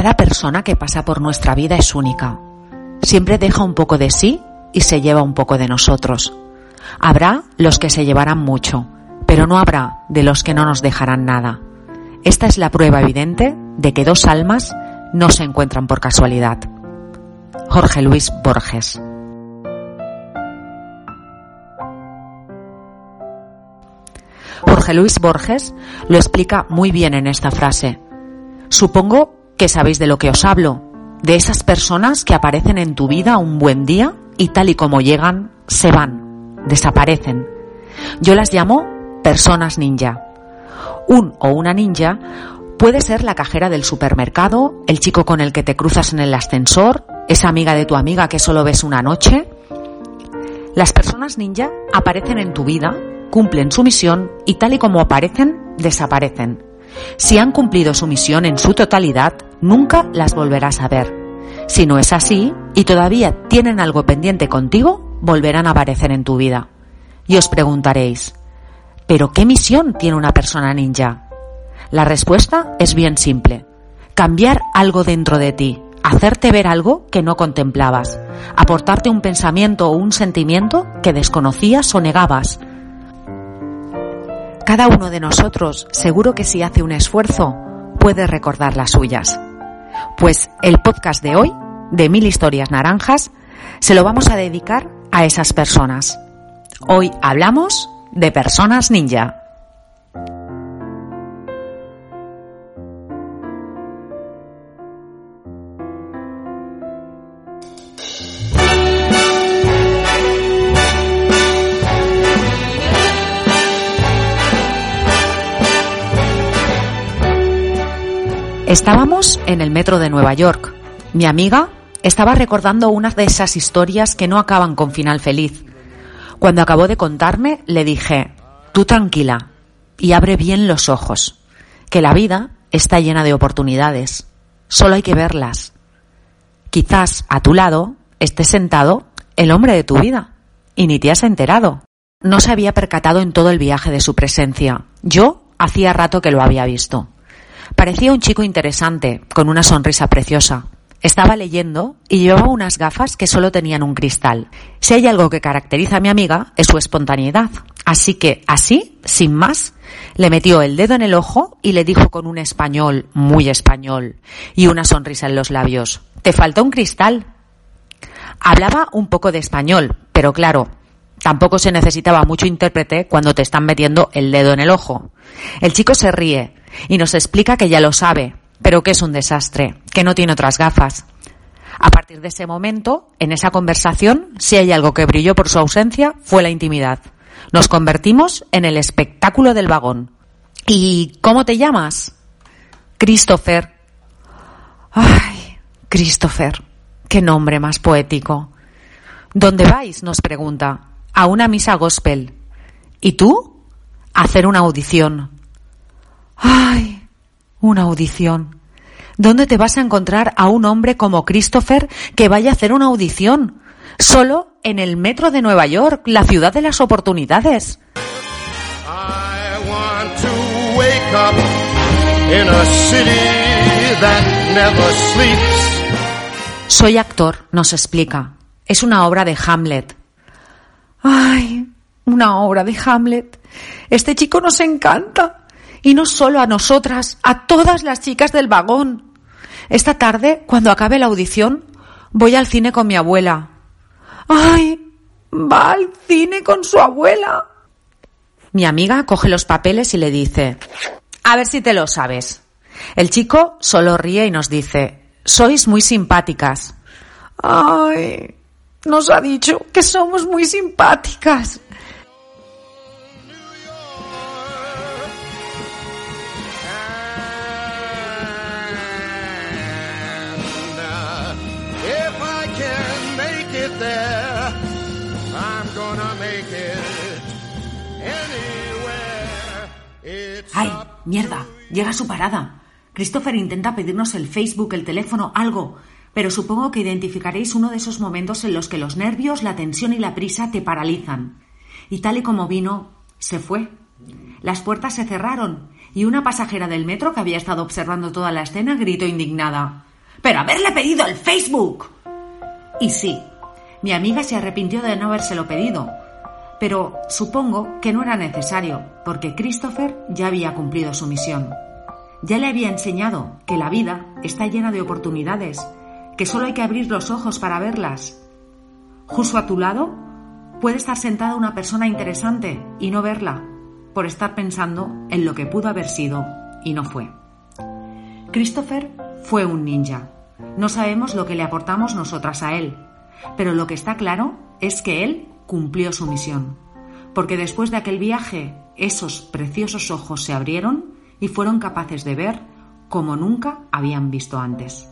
Cada persona que pasa por nuestra vida es única. Siempre deja un poco de sí y se lleva un poco de nosotros. Habrá los que se llevarán mucho, pero no habrá de los que no nos dejarán nada. Esta es la prueba evidente de que dos almas no se encuentran por casualidad. Jorge Luis Borges. Jorge Luis Borges lo explica muy bien en esta frase. Supongo que sabéis de lo que os hablo, de esas personas que aparecen en tu vida un buen día y tal y como llegan, se van, desaparecen. Yo las llamo personas ninja. Un o una ninja puede ser la cajera del supermercado, el chico con el que te cruzas en el ascensor, esa amiga de tu amiga que solo ves una noche. Las personas ninja aparecen en tu vida, cumplen su misión y tal y como aparecen, desaparecen. Si han cumplido su misión en su totalidad, nunca las volverás a ver. Si no es así y todavía tienen algo pendiente contigo, volverán a aparecer en tu vida. Y os preguntaréis, ¿pero qué misión tiene una persona ninja? La respuesta es bien simple. Cambiar algo dentro de ti, hacerte ver algo que no contemplabas, aportarte un pensamiento o un sentimiento que desconocías o negabas, cada uno de nosotros, seguro que si hace un esfuerzo, puede recordar las suyas. Pues el podcast de hoy, de Mil Historias Naranjas, se lo vamos a dedicar a esas personas. Hoy hablamos de personas ninja. Estábamos en el metro de Nueva York. Mi amiga estaba recordando una de esas historias que no acaban con final feliz. Cuando acabó de contarme, le dije, tú tranquila y abre bien los ojos, que la vida está llena de oportunidades. Solo hay que verlas. Quizás a tu lado esté sentado el hombre de tu vida y ni te has enterado. No se había percatado en todo el viaje de su presencia. Yo hacía rato que lo había visto. Parecía un chico interesante, con una sonrisa preciosa. Estaba leyendo y llevaba unas gafas que solo tenían un cristal. Si hay algo que caracteriza a mi amiga es su espontaneidad. Así que, así, sin más, le metió el dedo en el ojo y le dijo con un español, muy español, y una sonrisa en los labios, ¿te falta un cristal? Hablaba un poco de español, pero claro, tampoco se necesitaba mucho intérprete cuando te están metiendo el dedo en el ojo. El chico se ríe, y nos explica que ya lo sabe, pero que es un desastre, que no tiene otras gafas. A partir de ese momento, en esa conversación, si hay algo que brilló por su ausencia, fue la intimidad. Nos convertimos en el espectáculo del vagón. ¿Y cómo te llamas? Christopher. Ay, Christopher. Qué nombre más poético. ¿Dónde vais? nos pregunta. A una misa gospel. ¿Y tú? A hacer una audición. ¡Ay! Una audición. ¿Dónde te vas a encontrar a un hombre como Christopher que vaya a hacer una audición? Solo en el metro de Nueva York, la ciudad de las oportunidades. Soy actor, nos explica. Es una obra de Hamlet. ¡Ay! Una obra de Hamlet. Este chico nos encanta. Y no solo a nosotras, a todas las chicas del vagón. Esta tarde, cuando acabe la audición, voy al cine con mi abuela. ¡Ay! Va al cine con su abuela. Mi amiga coge los papeles y le dice, a ver si te lo sabes. El chico solo ríe y nos dice, sois muy simpáticas. ¡Ay! Nos ha dicho que somos muy simpáticas. ¡Ay, mierda! Llega su parada. Christopher intenta pedirnos el Facebook, el teléfono, algo, pero supongo que identificaréis uno de esos momentos en los que los nervios, la tensión y la prisa te paralizan. Y tal y como vino, se fue. Las puertas se cerraron y una pasajera del metro que había estado observando toda la escena gritó indignada. ¡Pero haberle pedido el Facebook! Y sí, mi amiga se arrepintió de no habérselo pedido, pero supongo que no era necesario, porque Christopher ya había cumplido su misión. Ya le había enseñado que la vida está llena de oportunidades, que solo hay que abrir los ojos para verlas. Justo a tu lado puede estar sentada una persona interesante y no verla, por estar pensando en lo que pudo haber sido y no fue. Christopher fue un ninja. No sabemos lo que le aportamos nosotras a él, pero lo que está claro es que él cumplió su misión, porque después de aquel viaje esos preciosos ojos se abrieron y fueron capaces de ver como nunca habían visto antes.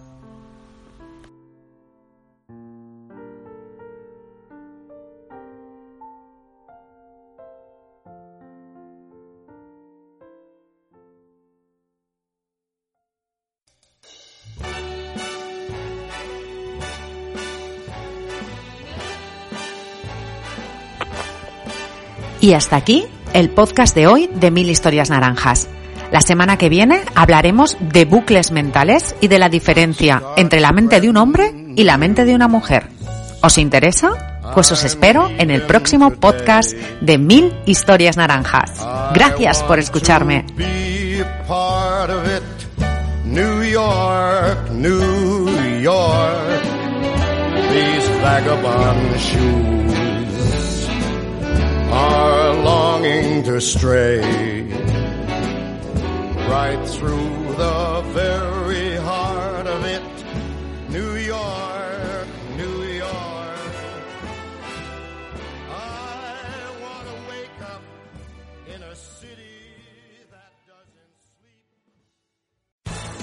Y hasta aquí el podcast de hoy de Mil Historias Naranjas. La semana que viene hablaremos de bucles mentales y de la diferencia entre la mente de un hombre y la mente de una mujer. ¿Os interesa? Pues os espero en el próximo podcast de Mil Historias Naranjas. Gracias por escucharme. Longing to stray right through the very heart of it,